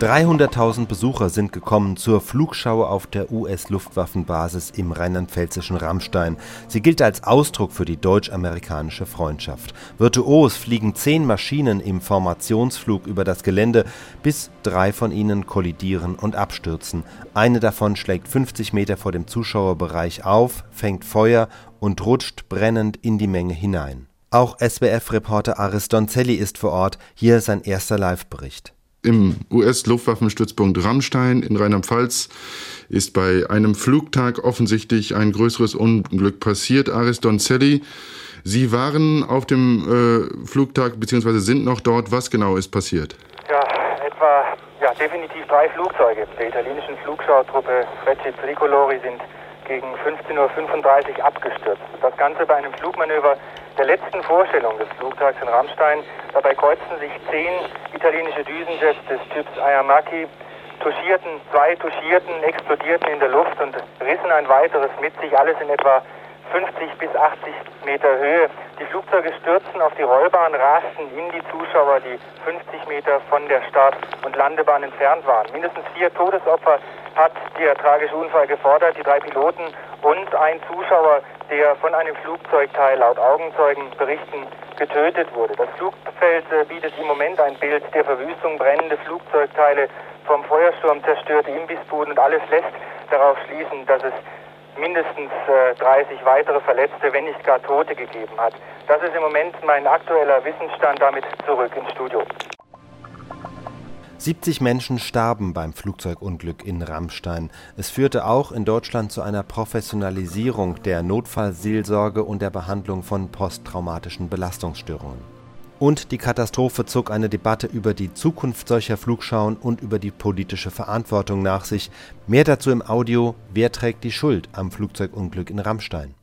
300.000 Besucher sind gekommen zur Flugschau auf der US-Luftwaffenbasis im rheinland-pfälzischen Rammstein. Sie gilt als Ausdruck für die deutsch-amerikanische Freundschaft. Virtuos fliegen zehn Maschinen im Formationsflug über das Gelände, bis drei von ihnen kollidieren und abstürzen. Eine davon schlägt 50 Meter vor dem Zuschauerbereich auf, fängt Feuer und rutscht brennend in die Menge hinein. Auch SWF-Reporter Aris Donzelli ist vor Ort, hier sein erster Live-Bericht. Im US-Luftwaffenstützpunkt Rammstein in Rheinland-Pfalz ist bei einem Flugtag offensichtlich ein größeres Unglück passiert. Aris Donzelli, Sie waren auf dem äh, Flugtag bzw. sind noch dort. Was genau ist passiert? Ja, etwa ja, definitiv drei Flugzeuge der italienischen Flugschautruppe Frecce Tricolori sind gegen 15.35 Uhr abgestürzt. Das Ganze bei einem Flugmanöver der letzten Vorstellung des Flugtags in Rammstein. Dabei kreuzten sich zehn italienische Düsenjets des Typs Ayamaki, touchierten, zwei touchierten, explodierten in der Luft und rissen ein weiteres mit sich, alles in etwa 50 bis 80 Meter Höhe. Die Flugzeuge stürzten auf die Rollbahn, rasten in die Zuschauer, die 50 Meter von der Start- und Landebahn entfernt waren. Mindestens vier Todesopfer hat der tragische Unfall gefordert, die drei Piloten und ein Zuschauer, der von einem Flugzeugteil laut Augenzeugenberichten getötet wurde. Das Flugfeld äh, bietet im Moment ein Bild der Verwüstung, brennende Flugzeugteile, vom Feuersturm zerstörte Imbissbuden und alles lässt darauf schließen, dass es mindestens äh, 30 weitere Verletzte, wenn nicht gar Tote gegeben hat. Das ist im Moment mein aktueller Wissensstand. Damit zurück ins Studio. 70 Menschen starben beim Flugzeugunglück in Rammstein. Es führte auch in Deutschland zu einer Professionalisierung der Notfallseelsorge und der Behandlung von posttraumatischen Belastungsstörungen. Und die Katastrophe zog eine Debatte über die Zukunft solcher Flugschauen und über die politische Verantwortung nach sich. Mehr dazu im Audio Wer trägt die Schuld am Flugzeugunglück in Rammstein?